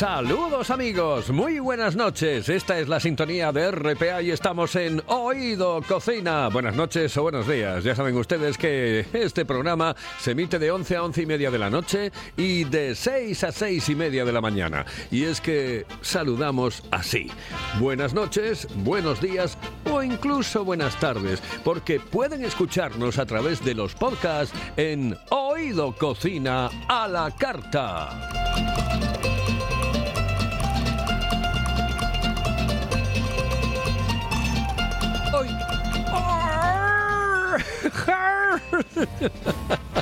Saludos amigos, muy buenas noches. Esta es la sintonía de RPA y estamos en Oído Cocina. Buenas noches o buenos días. Ya saben ustedes que este programa se emite de 11 a 11 y media de la noche y de 6 a 6 y media de la mañana. Y es que saludamos así. Buenas noches, buenos días o incluso buenas tardes, porque pueden escucharnos a través de los podcasts en Oído Cocina a la carta.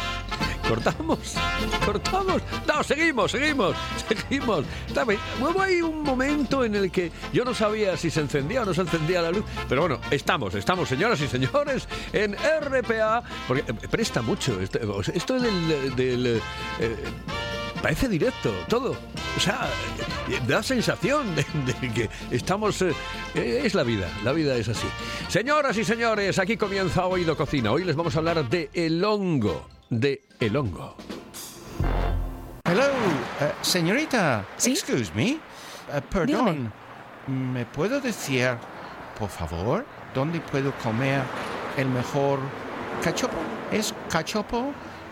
¿Cortamos? ¿Cortamos? No, seguimos, seguimos, seguimos. Hubo ahí un momento en el que yo no sabía si se encendía o no se encendía la luz. Pero bueno, estamos, estamos, señoras y señores, en RPA. Porque eh, presta mucho. Esto, esto del... eh, parece directo, todo. O sea, da sensación de, que estamos... Eh, es la vida, la vida es así. Señoras y señores, aquí comienza Oído Cocina. Hoy les vamos a hablar de el hongo, de el hongo. Hello, eh, señorita. Excuse me. Eh, perdón. ¿Me puedo decir, por favor, dónde puedo comer el mejor cachopo? ¿Es cachopo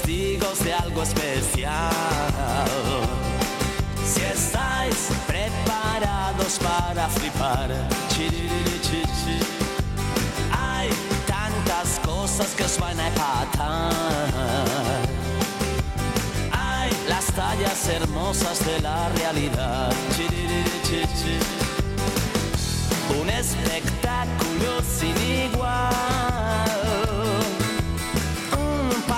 De algo especial. Si estáis preparados para flipar, hay tantas cosas que os van a empatar. Hay las tallas hermosas de la realidad. Un espectáculo sin igual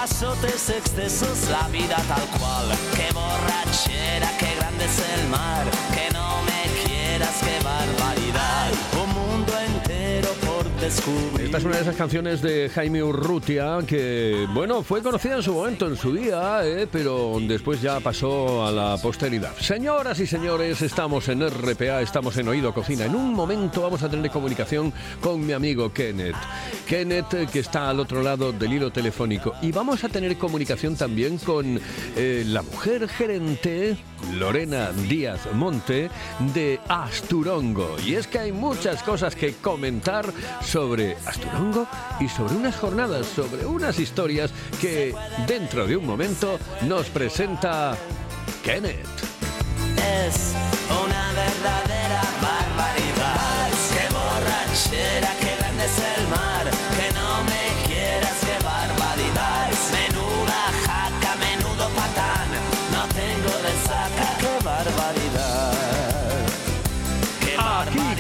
pasotes, excesos, la vida tal cual. Qué borrachera, qué grande es el mar, que no me quieras, qué barbaridad. Esta es una de esas canciones de Jaime Urrutia que, bueno, fue conocida en su momento, en su día, eh, pero después ya pasó a la posteridad. Señoras y señores, estamos en RPA, estamos en Oído Cocina. En un momento vamos a tener comunicación con mi amigo Kenneth. Kenneth, eh, que está al otro lado del hilo telefónico. Y vamos a tener comunicación también con eh, la mujer gerente, Lorena Díaz Monte, de Asturongo. Y es que hay muchas cosas que comentar sobre Asturongo y sobre unas jornadas, sobre unas historias que dentro de un momento nos presenta Kenneth. Es una verdadera barbaridad. Qué borrachera, qué grande es el mar.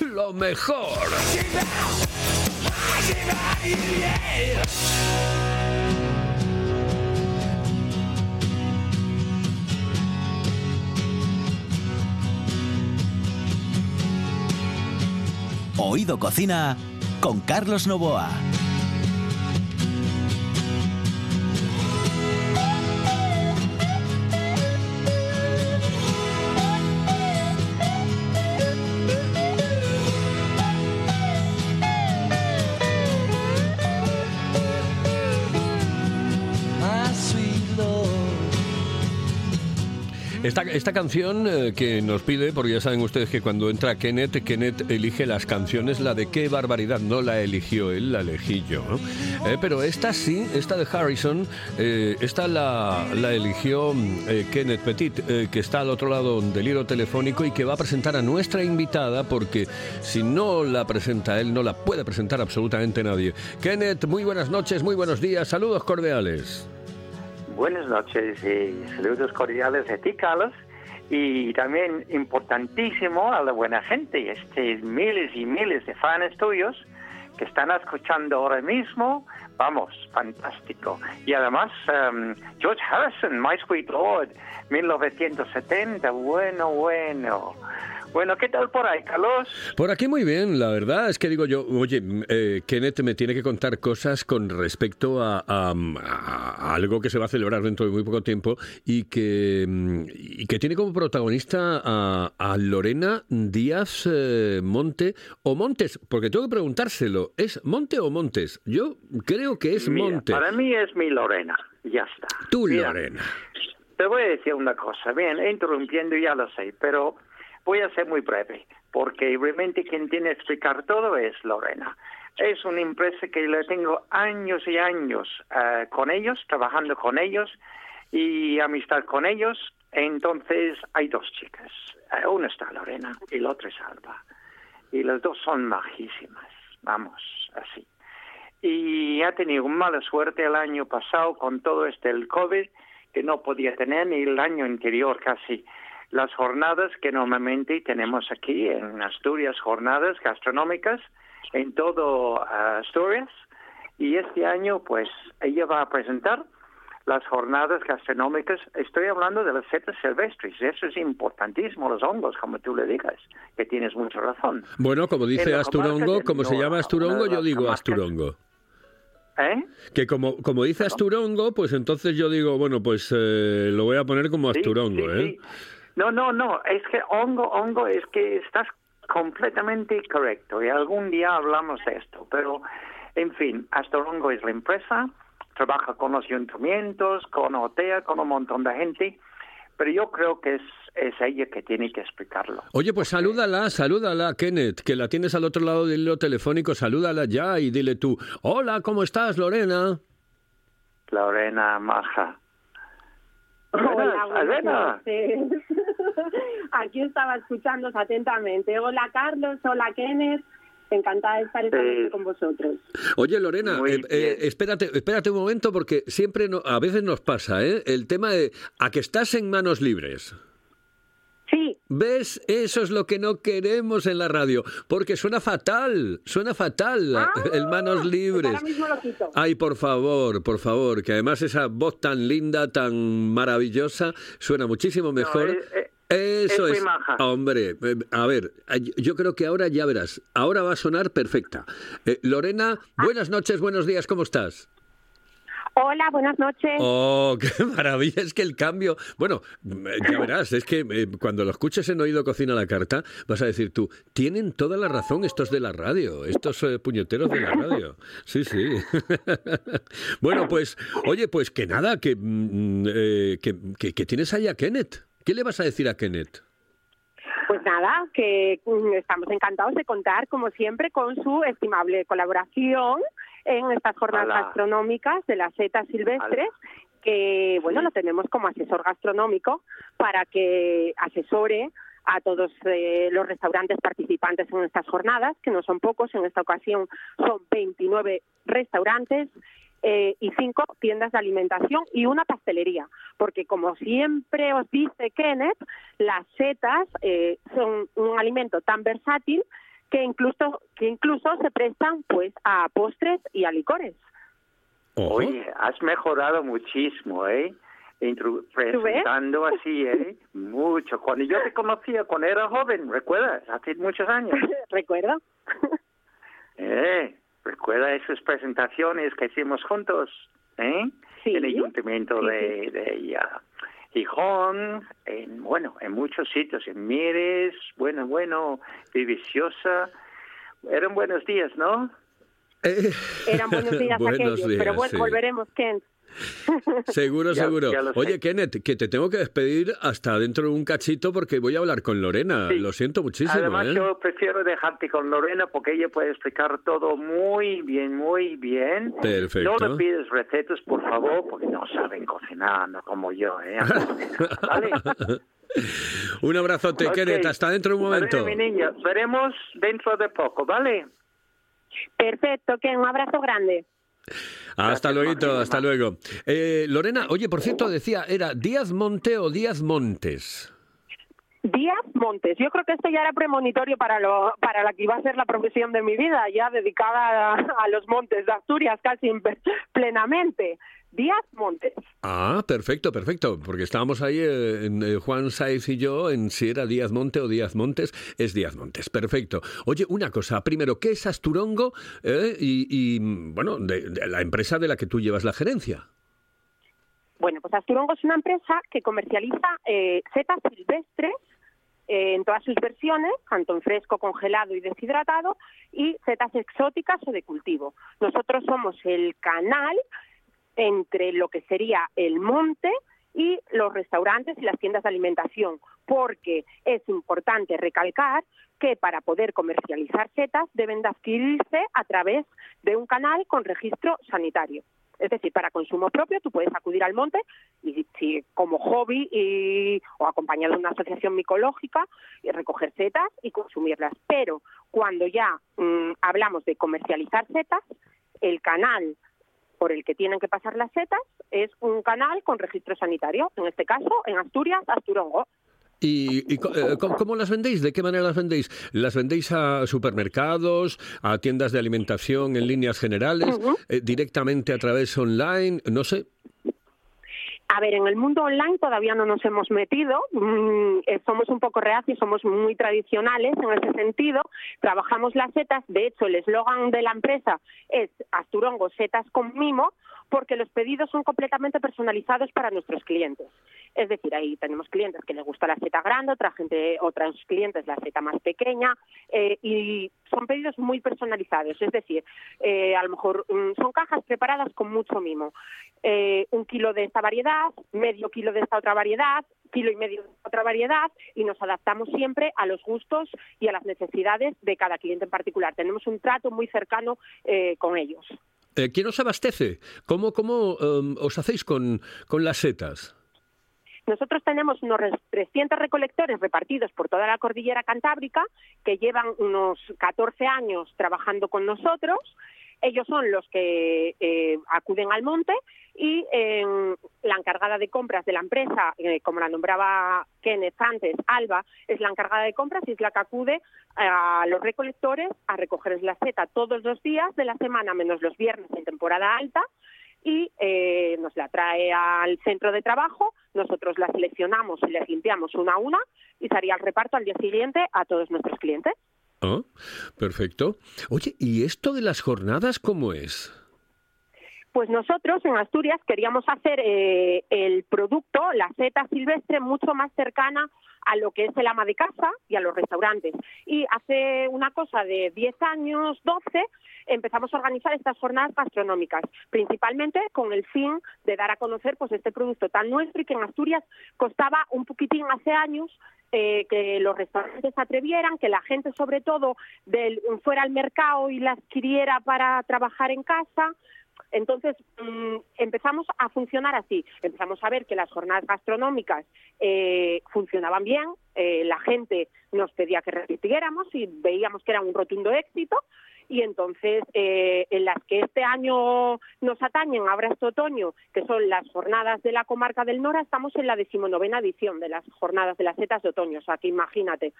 lo mejor. Oído Cocina con Carlos Novoa. Esta, canción eh, que nos pide, porque ya saben ustedes que cuando entra Kenneth, Kenneth elige las canciones, la de qué barbaridad, no la eligió él, la elegí yo. Eh, pero esta sí, esta de Harrison, eh, esta la, la eligió Kenneth Petit, que está al otro lado del hilo telefónico y que va a presentar a nuestra invitada, porque si no la presenta él, no la puede presentar absolutamente nadie. Kenneth, muy buenas noches, muy buenos días, saludos cordiales. Buenas noches y saludos cordiales a ti, Carlos. Y también importantísimo a la buena gente, este miles y miles de fans tuyos que están escuchando ahora mismo. Vamos, fantástico. Y además, um, George Harrison, My Sweet Lord, 1970. Bueno, bueno. Bueno, ¿qué tal por ahí, Carlos? Por aquí muy bien, la verdad es que digo yo, oye, eh, Kenneth me tiene que contar cosas con respecto a, a- a algo que se va a celebrar dentro de muy poco tiempo y que, mm, y que tiene como protagonista a, a Lorena Díaz eh, Monte o Montes, porque tengo que preguntárselo, ¿es Monte o Montes? Yo creo que es Mira, Monte. para mí es mi Lorena. Ya está. Tú, Mira, Lorena. Te voy a decir una cosa, bien, interrumpiendo ya lo sé, pero voy a ser muy breve, porque realmente quien tiene que explicar todo es Lorena. Es una empresa que le tengo años y años eh, con ellos, trabajando con ellos y amistad con ellos. Entonces hay dos chicas, Eh, una está Lorena y la otra es Alba. Y las dos son majísimas, vamos, así y ha tenido mala suerte el año pasado con todo este el COVID que no podía tener ni el año anterior casi las jornadas que normalmente tenemos aquí en Asturias jornadas gastronómicas en todo ah, Asturias y este año pues ella va a presentar las jornadas gastronómicas, estoy hablando de las setas silvestres, eso es importantísimo, los hongos, como tú le digas, que tienes mucha razón. Bueno, como dice Asturongo, como se llama Asturongo, yo digo Asturongo. ¿Eh? Que como, como dice Asturongo, pues entonces yo digo, bueno, pues eh, lo voy a poner como Sí, Asturongo, sí, ¿eh? sí. No, no, no, es que hongo, hongo, es que estás completamente correcto y algún día hablamos de esto, pero en fin, Astorongo es la empresa, trabaja con los ayuntamientos, con OTEA, con un montón de gente, pero yo creo que es, es ella que tiene que explicarlo. Oye, pues salúdala, salúdala, Kenneth, que la tienes al otro lado del hilo telefónico, salúdala ya y dile tú, hola, ¿cómo estás, Lorena? Lorena Maja. Hola, noches. Aquí estaba escuchándos atentamente. Hola Carlos, hola Kenneth. Encantada de estar esta Sí. noche con vosotros. Oye, Lorena, eh, eh, espérate, espérate un momento porque siempre, no- a veces nos pasa, ¿eh? El tema de a que estás en manos libres. Sí, ¿Ves? Eso es lo que no queremos en la radio, porque suena fatal, suena fatal Ah, el manos pues libres. ahora mismo lo quito. Ay, por favor, por favor, que además esa voz tan linda, tan maravillosa, suena muchísimo mejor. eh, eh, Eso es maja. hombre, eh, a ver, yo creo que ahora ya verás, ahora va a sonar perfecta. Eh, Lorena, buenas noches, buenos días, ¿cómo estás? Hola, buenas noches. Oh, qué maravilla, es que el cambio, bueno, eh, ya verás, es que eh, cuando lo escuches en Oído Cocina la Carta, vas a decir tú, tienen toda la razón estos de la radio, estos eh, puñeteros de la radio. Sí, sí. bueno, pues, oye, pues que nada, que, mm, eh, que, que- que tienes ahí a Kenneth. ¿Qué le vas a decir a Kenneth? Pues nada, que mm, estamos encantados de contar, como siempre, con su estimable colaboración en estas jornadas gastronómicas de las setas silvestres, que bueno, Sí. lo tenemos como asesor gastronómico para que asesore a todos eh, los restaurantes participantes en estas jornadas, que no son pocos, en esta ocasión son 29 restaurantes eh, y cinco tiendas de alimentación y una pastelería, porque como siempre os dice Kenneth, las setas eh, son un alimento tan versátil que incluso que incluso se prestan pues a postres y a licores. Oye, has mejorado muchísimo, ¿eh? Intru- presentando así, ¿eh? Mucho. Cuando yo te conocía, cuando era joven, ¿recuerdas? Hace muchos años. ¿Recuerda? ¿Eh? ¿Recuerda esas presentaciones que hicimos juntos? ¿Eh? Sí. En el ayuntamiento Sí, de, de ya, Gijón, en, bueno, en muchos sitios, en Mieres, bueno, bueno, Viciosa. Eran buenos días, ¿no? Eh, Eran buenos días buenos aquellos, pero bueno, sí. volveremos, Ken. Seguro, Ya- seguro. ya lo sé. Oye, Kenneth, que te tengo que despedir hasta dentro de un cachito porque voy a hablar con Lorena. Sí. Lo siento muchísimo, Además, ¿eh? yo prefiero dejarte con Lorena porque ella puede explicar todo muy bien, muy bien. Perfecto. No le pides recetas, por favor, porque no saben cocinar, no como yo, ¿eh? ¿Vale? Un abrazote, Ok. Kenneth. Hasta dentro de un momento. Mi niña, veremos dentro de poco, ¿vale? Perfecto, Ken, un abrazo grande. Hasta luego, hasta luego. Eh, Lorena, oye, por cierto, decía, ¿era Díaz Monte o Díaz Montes? Díaz Montes. Yo creo que esto ya era premonitorio para lo para la que iba a ser la profesión de mi vida, ya dedicada a, los montes de Asturias casi en- plenamente. Díaz Montes. Ah, perfecto, perfecto, porque estábamos ahí, eh, eh, Juan Saiz y yo, en si era Díaz Monte o Díaz Montes, es Díaz Montes, perfecto. Oye, una cosa, primero, ¿qué es Asturongo? Eh, y, y, bueno, de, de la empresa de la que tú llevas la gerencia. Bueno, pues Asturongo es una empresa que comercializa eh, setas silvestres eh, en todas sus versiones, tanto en fresco, congelado y deshidratado, y setas exóticas o de cultivo. Nosotros somos el canal entre lo que sería el monte y los restaurantes y las tiendas de alimentación, porque es importante recalcar que para poder comercializar setas deben de adquirirse a través de un canal con registro sanitario. Es decir, para consumo propio tú puedes acudir al monte y como hobby y, o acompañado de una asociación micológica y recoger setas y consumirlas. Pero cuando ya mm, hablamos de comercializar setas, el canal por el que tienen que pasar las setas es un canal con registro sanitario. En este caso, en Asturias, Asturongo. ¿Y, y co- eh, cómo las vendéis? ¿De qué manera las vendéis? ¿Las vendéis a supermercados, a tiendas de alimentación en líneas generales, eh, directamente a través online? No sé. A ver, en el mundo online todavía no nos hemos metido, mm, eh, somos un poco reacios, somos muy tradicionales en ese sentido, trabajamos las setas, de hecho el eslogan de la empresa es Asturongo setas con mimo, porque los pedidos son completamente personalizados para nuestros clientes. Es decir, ahí tenemos clientes que les gusta la seta grande, otra gente, otros clientes la seta más pequeña, eh, y son pedidos muy personalizados. Es decir, eh, a lo mejor mm, son cajas preparadas con mucho mimo. Eh, un kilo de esta variedad, medio kilo de esta otra variedad, kilo y medio de esta otra variedad, y nos adaptamos siempre a los gustos y a las necesidades de cada cliente en particular. Tenemos un trato muy cercano eh, con ellos. Eh, ¿Quién os abastece? ¿Cómo, cómo em, os hacéis con, las setas? Nosotros tenemos unos res- 300 recolectores repartidos por toda la cordillera cantábrica que llevan unos 14 años trabajando con nosotros. Ellos son los que eh, acuden al monte y la encargada de compras de la empresa, eh, como la nombraba Kenneth antes, Alba, es la encargada de compras y es la que acude a los recolectores a recogerles la seta todos los días de la semana, menos los viernes en temporada alta, y eh, nos la trae al centro de trabajo, nosotros la seleccionamos y las limpiamos una a una y sería el reparto al día siguiente a todos nuestros clientes. Ah, perfecto. Oye, ¿y esto de las jornadas cómo es? Pues nosotros en Asturias queríamos hacer eh, el producto, la seta silvestre, mucho más cercana a lo que es el ama de casa y a los restaurantes. Y hace una cosa de 10 años, 12, empezamos a organizar estas jornadas gastronómicas, principalmente con el fin de dar a conocer pues este producto tan nuestro y que en Asturias costaba un poquitín hace años eh, que los restaurantes atrevieran, que la gente sobre todo del, fuera al mercado y la adquiriera para trabajar en casa. Entonces mm, empezamos a funcionar así, empezamos a ver que las jornadas gastronómicas eh, funcionaban bien, eh, la gente nos pedía que repitiéramos y veíamos que era un rotundo éxito. Y entonces eh, en las que este año nos atañen, ahora este otoño, que son las jornadas de la comarca del Nora, estamos en la decimonovena edición de las jornadas de las setas de otoño, o sea que imagínate,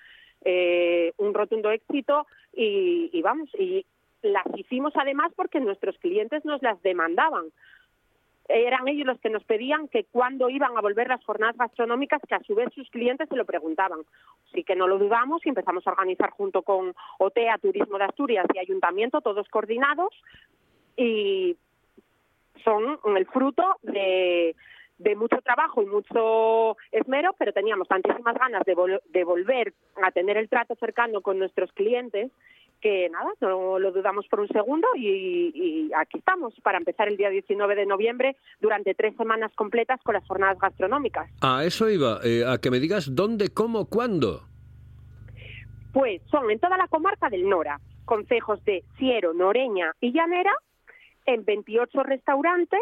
eh, un rotundo éxito y, y vamos, y las hicimos además porque nuestros clientes nos las demandaban eran ellos los que nos pedían que cuándo iban a volver las jornadas gastronómicas, que a su vez sus clientes se lo preguntaban. Así que no lo dudamos y empezamos a organizar junto con OTEA, Turismo de Asturias y Ayuntamiento, todos coordinados, y son el fruto de, mucho trabajo y mucho esmero, pero teníamos tantísimas ganas de, de volver a tener el trato cercano con nuestros clientes que nada, no lo dudamos por un segundo y, aquí estamos para empezar el día 19 de noviembre durante tres semanas completas con las jornadas gastronómicas. A eso iba, eh, a que me digas dónde, cómo, cuándo. Pues son en toda la comarca del Nora, concejos de Ciero, Noreña y Llanera, en 28 restaurantes,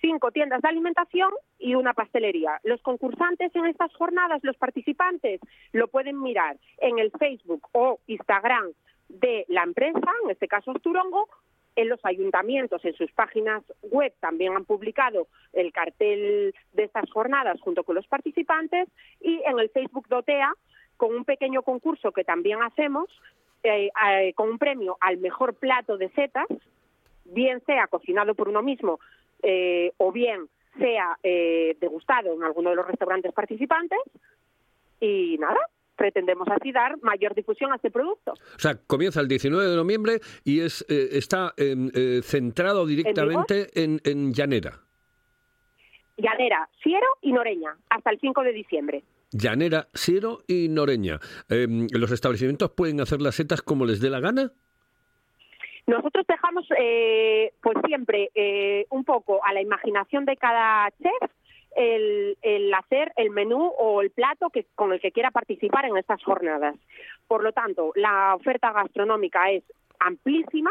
cinco tiendas de alimentación y una pastelería. Los concursantes en estas jornadas, los participantes, lo pueden mirar en el Facebook o Instagram de la empresa, en este caso Asturongo, en los ayuntamientos, en sus páginas web también han publicado el cartel de estas jornadas junto con los participantes y en el Facebook Dotea con un pequeño concurso que también hacemos eh, eh, con un premio al mejor plato de setas, bien sea cocinado por uno mismo eh, o bien sea degustado en alguno de los restaurantes participantes. Y nada, pretendemos así dar mayor difusión a este producto. O sea, comienza el 19 de noviembre y es eh, está em, eh, centrado directamente en, en, Llanera. Llanera, Siero y Noreña, hasta el 5 de diciembre. Llanera, Siero y Noreña. Em, ¿Los establecimientos pueden hacer las setas como les dé la gana? Nosotros dejamos, eh, pues siempre, un poco a la imaginación de cada chef el, el, hacer el menú o el plato que, con el que quiera participar en estas jornadas. Por lo tanto, la oferta gastronómica es amplísima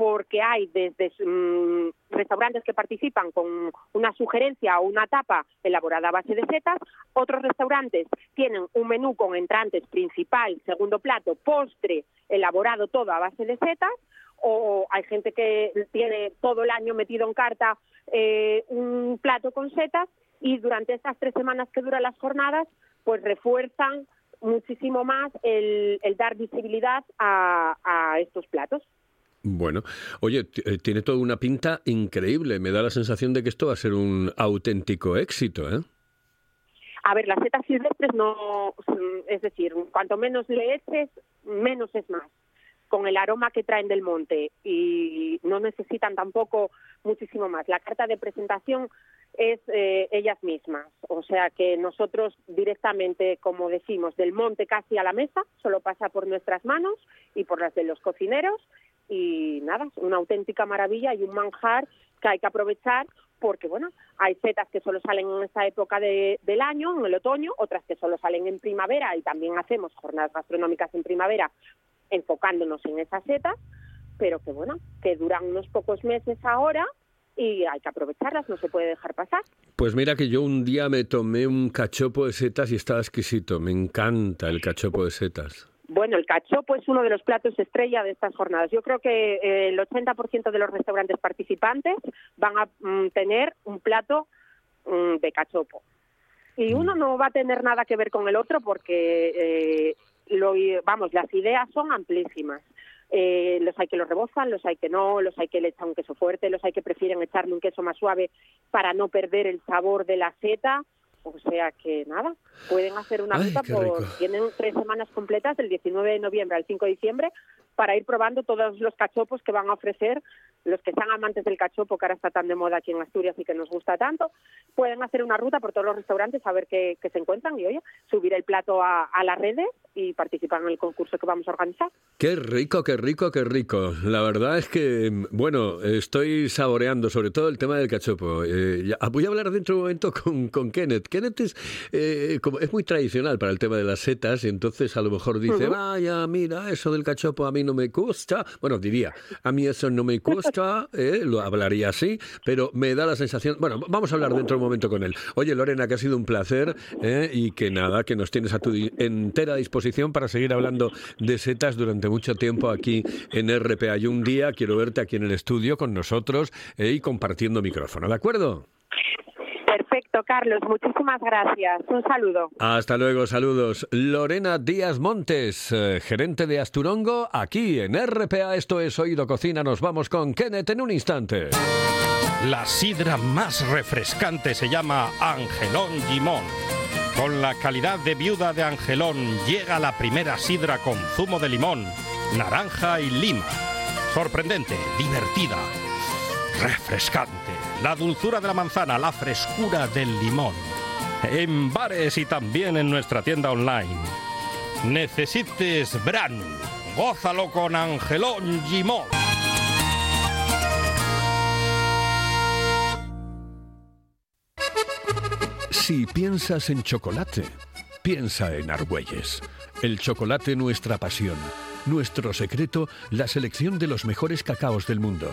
porque hay desde mm, restaurantes que participan con una sugerencia o una tapa elaborada a base de setas, otros restaurantes tienen un menú con entrantes principal, segundo plato, postre, elaborado todo a base de setas, o hay gente que tiene todo el año metido en carta eh, un plato con setas y durante estas tres semanas que duran las jornadas, pues refuerzan muchísimo más el, dar visibilidad a, estos platos. Bueno, oye, eh, tiene toda una pinta increíble. Me da la sensación de que esto va a ser un auténtico éxito, ¿eh? A ver, las setas silvestres no, es decir, cuanto menos le eches, menos es más con el aroma que traen del monte y no necesitan tampoco muchísimo más. La carta de presentación es eh, ellas mismas, o sea que nosotros directamente, como decimos, del monte casi a la mesa, solo pasa por nuestras manos y por las de los cocineros. Y nada, una auténtica maravilla y un manjar que hay que aprovechar porque bueno, hay setas que solo salen en esta época del año, en el otoño, otras que solo salen en primavera y también hacemos jornadas gastronómicas en primavera enfocándonos en esas setas, pero que bueno, que duran unos pocos meses ahora y hay que aprovecharlas, no se puede dejar pasar. Pues mira que yo un día me tomé un cachopo de setas y estaba exquisito, me encanta el cachopo de setas. Bueno, el cachopo es uno de los platos estrella de estas jornadas. Yo creo que eh, el 80% de los restaurantes participantes van a mm, tener un plato mm, de cachopo. Y uno no va a tener nada que ver con el otro porque eh, lo, vamos, las ideas son amplísimas. Eh, los hay que lo rebozan, los hay que no, los hay que le echan un queso fuerte, los hay que prefieren echarle un queso más suave para no perder el sabor de la seta. O sea que nada, pueden hacer una ruta por. Tienen tres semanas completas, del 19 de noviembre al 5 de diciembre, para ir probando todos los cachopos que van a ofrecer los que sean amantes del cachopo, que ahora está tan de moda aquí en Asturias y que nos gusta tanto, pueden hacer una ruta por todos los restaurantes a ver qué, se encuentran y, oye, subir el plato a, a las redes y participar en el concurso que vamos a organizar. Qué rico, qué rico, qué rico. La verdad es que, bueno, estoy saboreando sobre todo el tema del cachopo. Eh, voy a hablar dentro de un momento con, con Kenneth. Kenneth es, eh, como, es muy tradicional para el tema de las setas y entonces a lo mejor dice, vaya, mira, eso del cachopo a mí no me gusta. Bueno, diría, a mí eso no me gusta, eh, lo hablaría así, pero me da la sensación... Bueno, vamos a hablar dentro de un momento con él. Oye, Lorena, que ha sido un placer y que nada, que nos tienes a tu entera disposición para seguir hablando de setas durante mucho tiempo aquí en RPA. Y un día quiero verte aquí en el estudio con nosotros eh, y compartiendo micrófono, ¿de acuerdo? Perfecto, Carlos. Muchísimas gracias. Un saludo. Hasta luego, saludos. Lorena Díaz Montes, eh, gerente de Asturongo, aquí en RPA. Esto es Oído Cocina. Nos vamos con Kenneth en un instante. La sidra más refrescante se llama Angelón Gimón con la calidad de viuda de Angelón llega la primera sidra con zumo de limón, naranja y lima. Sorprendente, divertida, refrescante. La dulzura de la manzana, la frescura del limón. En bares y también en nuestra tienda online. Necesites Bran. Gózalo con Angelón Gimón. Si piensas en chocolate, piensa en Argüelles. El chocolate nuestra pasión. Nuestro secreto, la selección de los mejores cacaos del mundo.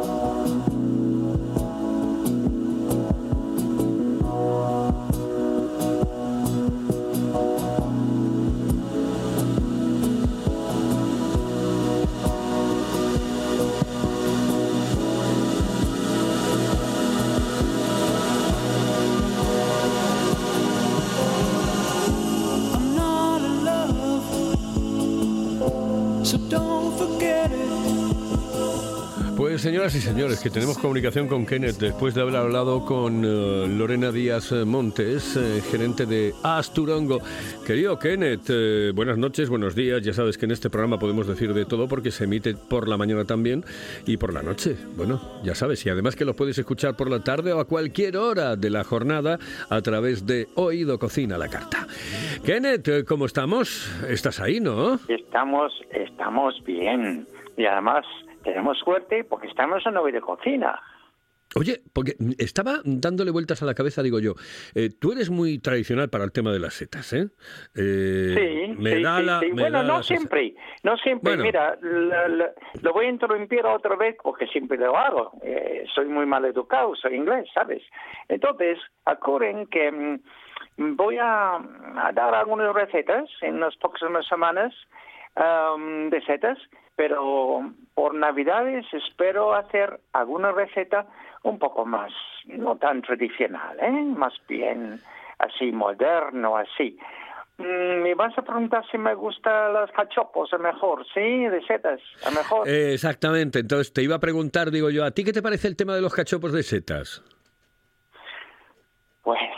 Señoras y señores, que tenemos comunicación con Kenneth después de haber hablado con eh, Lorena Díaz Montes, eh, gerente de Asturongo. Querido Kenneth, eh, buenas noches, buenos días. Ya sabes que en este programa podemos decir de todo porque se emite por la mañana también y por la noche. Bueno, ya sabes, y además que lo puedes escuchar por la tarde o a cualquier hora de la jornada a través de Oído Cocina la Carta. Kenneth, ¿cómo estamos? ¿Estás ahí, no? Estamos, estamos bien. Y además tenemos suerte porque estamos en de cocina. Oye, porque estaba dándole vueltas a la cabeza, digo yo, eh, tú eres muy tradicional para el tema de las setas, ¿eh? eh sí, me da La, bueno, no siempre, no siempre. Mira, lo voy a interrumpir otra vez porque siempre lo hago. Eh, soy muy mal educado, soy inglés, ¿sabes? Entonces, acuerden que mm, voy a, dar algunas recetas en las próximas semanas de setas pero por Navidades espero hacer alguna receta un poco más, no tan tradicional, ¿eh? más bien así moderno, así. Mm, me vas a preguntar si me gustan los cachopos, a mejor, ¿sí? De setas, a mejor. exactamente, entonces te iba a preguntar, digo yo, ¿a ti qué te parece el tema de los cachopos de setas? Bueno,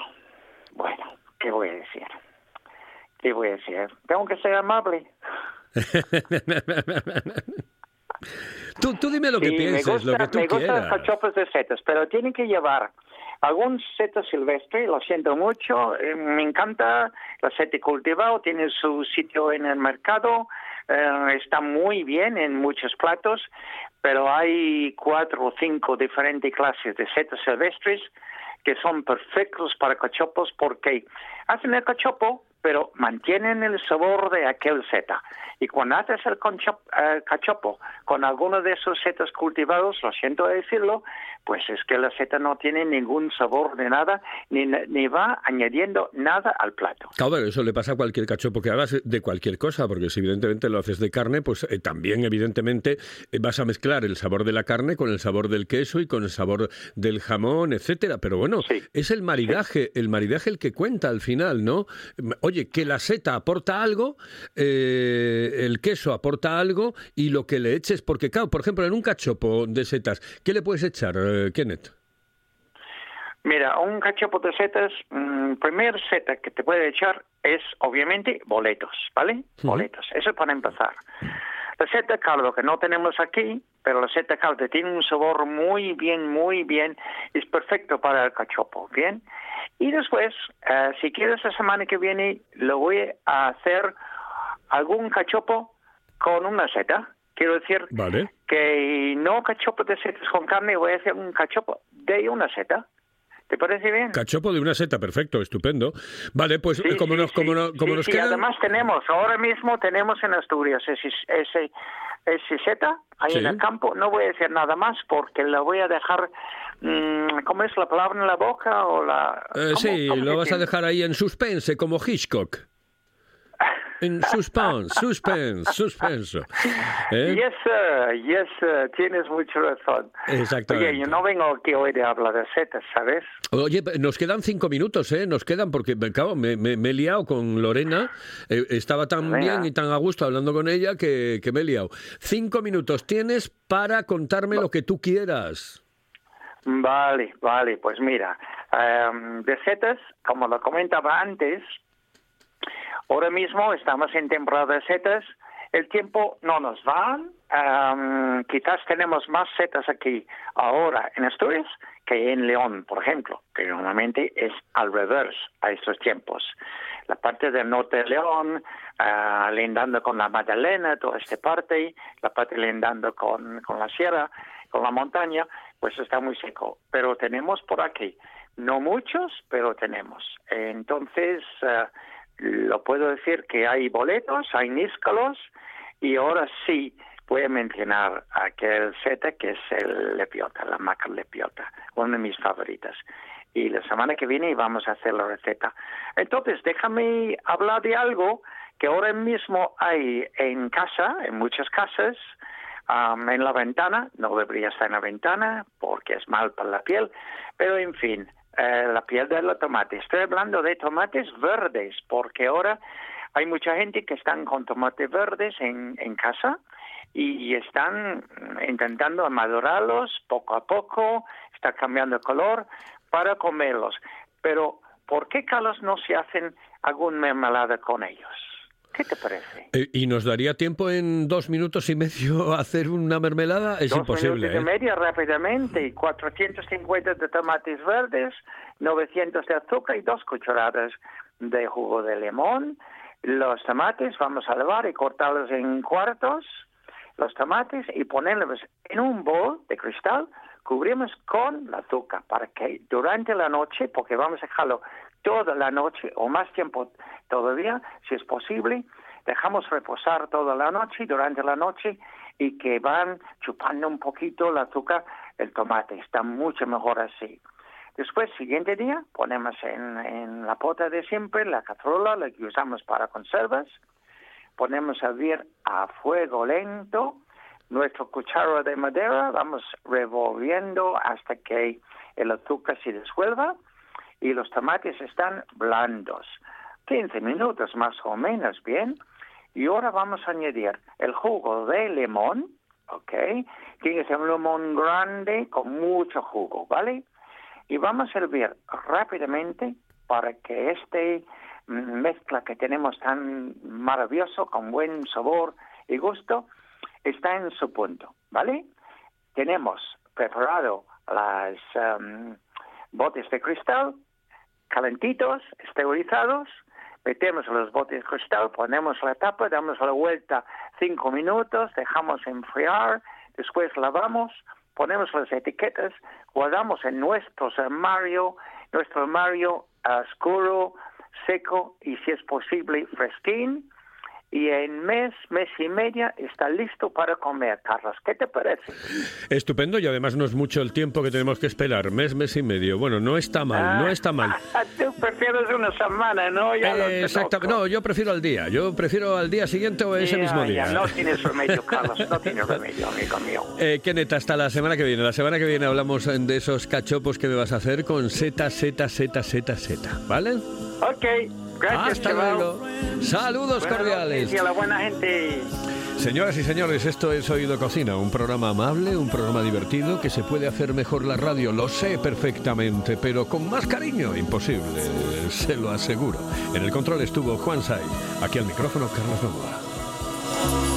bueno, ¿qué voy a decir? ¿Qué voy a decir? Tengo que ser amable. Tú, tú dime lo que pienses, lo que tú me quieras. Me gustan los cachopos de setas, pero tienen que llevar algún seta silvestre, lo siento mucho, eh, me encanta la seta cultivado, tiene su sitio en el mercado, eh, está muy bien en muchos platos, pero hay cuatro o cinco diferentes clases de setas silvestres que son perfectos para cachopos porque hacen el cachopo pero mantienen el sabor de aquel seta. Y cuando haces el eh, cachopo con alguno de esos setas cultivados, lo siento decirlo, pues es que la seta no tiene ningún sabor de nada, ni, ni va añadiendo nada al plato. Claro, eso le pasa a cualquier cachopo que hagas de cualquier cosa, porque si evidentemente lo haces de carne, pues eh, también evidentemente eh, vas a mezclar el sabor de la carne con el sabor del queso y con el sabor del jamón, etcétera. Pero bueno, Sí. es el maridaje, el maridaje el que cuenta al final, ¿no? Oye, que la seta aporta algo, eh, el queso aporta algo y lo que le eches, porque claro, por ejemplo, en un cachopo de setas, ¿qué le puedes echar, eh, Kenneth? Mira, un cachopo de setas, mm, primer seta que te puede echar es obviamente boletos, ¿vale? Boletos, eso es para empezar. La seta caldo que no tenemos aquí, pero la seta caldo tiene un sabor muy bien, muy bien, es perfecto para el cachopo, ¿bien? Y después, eh, si quieres la semana que viene, lo voy a hacer algún cachopo con una seta. Quiero decir Vale. que no cachopo de setas con carne, voy a hacer un cachopo de una seta. ¿Te parece bien? Cachopo de una seta, perfecto, estupendo. Vale, pues Sí, eh, como sí, nos, como sí. no- como nos sí, quedan... además tenemos, ahora mismo tenemos en Asturias ese, ese, ese seta ahí en el campo. No voy a decir nada más porque lo voy a dejar, mm, ¿cómo es la palabra en la boca? o la Eh, ¿cómo- sí, cómo lo vas a dice? dejar ahí en suspense, como Hitchcock. En suspense, suspense, suspenso. ¿Eh? Yes, sir, yes, sir, tienes mucha razón. Exactamente. Oye, yo no vengo aquí hoy de hablar de setas, ¿sabes? Oye, nos quedan cinco minutos, ¿eh? Nos quedan porque, me, claro, me, me- me he liado con Lorena. eh, estaba tan Venga. bien y tan a gusto hablando con ella que, que me he liado. Cinco minutos tienes para contarme lo que tú quieras. Vale, vale, pues mira, em, de setas, como lo comentaba antes, ahora mismo estamos en temporada de setas, el tiempo no nos va, em, quizás tenemos más setas aquí ahora en Asturias que en León, por ejemplo, que normalmente es al revés a estos tiempos. La parte del norte de León, ah, lindando con la Magdalena, toda esta parte, la parte lindando con, con la sierra, con la montaña, pues está muy seco. Pero tenemos por aquí, no muchos, pero tenemos. Entonces, ah, lo puedo decir que hay boletos, hay níscalos, y ahora sí voy a mencionar aquel seta que es el lepiota, la maca lepiota, una de mis favoritas. Y la semana que viene vamos a hacer la receta. Entonces, déjame hablar de algo que ahora mismo hay en casa, en muchas casas, en la ventana, no debería estar en la ventana porque es mal para la piel, pero en fin, eh, la piel de los tomates. Estoy hablando de tomates verdes porque ahora hay mucha gente que están con tomates verdes en, en casa y están mm, intentando madurarlos poco a poco, está cambiando de color para comerlos. Pero, ¿por qué, Carlos, no se hacen alguna mermelada con ellos? ¿Qué te parece? Eh, ¿Y nos daría tiempo en dos minutos y medio hacer una mermelada? Es Dos imposible, minutos y ¿eh? media rápidamente, 450 de tomates verdes, 900 de azúcar y dos cucharadas de jugo de limón. Los tomates vamos a lavar y cortarlos en cuartos, los tomates, y ponerlos en un bol de cristal, cubrimos con el azúcar para que durante la noche, porque vamos a dejarlo toda la noche o más tiempo todavía, si es posible, dejamos reposar toda la noche, durante la noche, y que van chupando un poquito el azúcar el tomate. Está mucho mejor así. Después, siguiente día, ponemos en, en la pota de siempre, la cazuela, la que usamos para conservas, ponemos a hervir a fuego lento, nuestro cuchara de madera, vamos revolviendo hasta que el azúcar se disuelva y los tomates están blandos. 15 minutos más o menos, bien. Y ahora vamos a añadir el jugo de limón, ¿ok? Tiene que ser un limón grande con mucho jugo, ¿vale? Y vamos a hervir rápidamente para que este mezcla que tenemos tan maravilloso, con buen sabor y gusto, está en su punto, ¿vale? Tenemos preparado las em, botes de cristal calentitos, esterilizados, metemos los botes de cristal, ponemos la tapa, damos la vuelta cinco minutos, dejamos enfriar, después lavamos, ponemos las etiquetas, guardamos en nuestro armario, nuestro armario oscuro, seco y si es posible fresquín y en mes, mes y media está listo para comer, Carlos. ¿Qué te parece? Estupendo y además no es mucho el tiempo que tenemos que esperar, mes, mes y medio. Bueno, no está mal, no está mal. Tú prefieres una semana, ¿no? Ya Eh, Exactamente, no, yo prefiero al día, yo prefiero al día siguiente o ese Ya, mismo día. ya, no tienes remedio, Carlos, no tienes remedio, amigo mío. Eh, Kenneth, hasta la semana que viene. La semana que viene hablamos eh, de esos cachopos que me vas a hacer con Z, Z, Z, Z, Z, ¿vale? Ok, gracias, Hasta chaval. luego. Saludos Buenas cordiales. y a la buena gente. Señoras y señores, esto es Oído Cocina, un programa amable, un programa divertido que se puede hacer mejor la radio, lo sé perfectamente, pero con más cariño, imposible, se lo aseguro. En el control estuvo Juan Say, aquí al micrófono Carlos Novoa.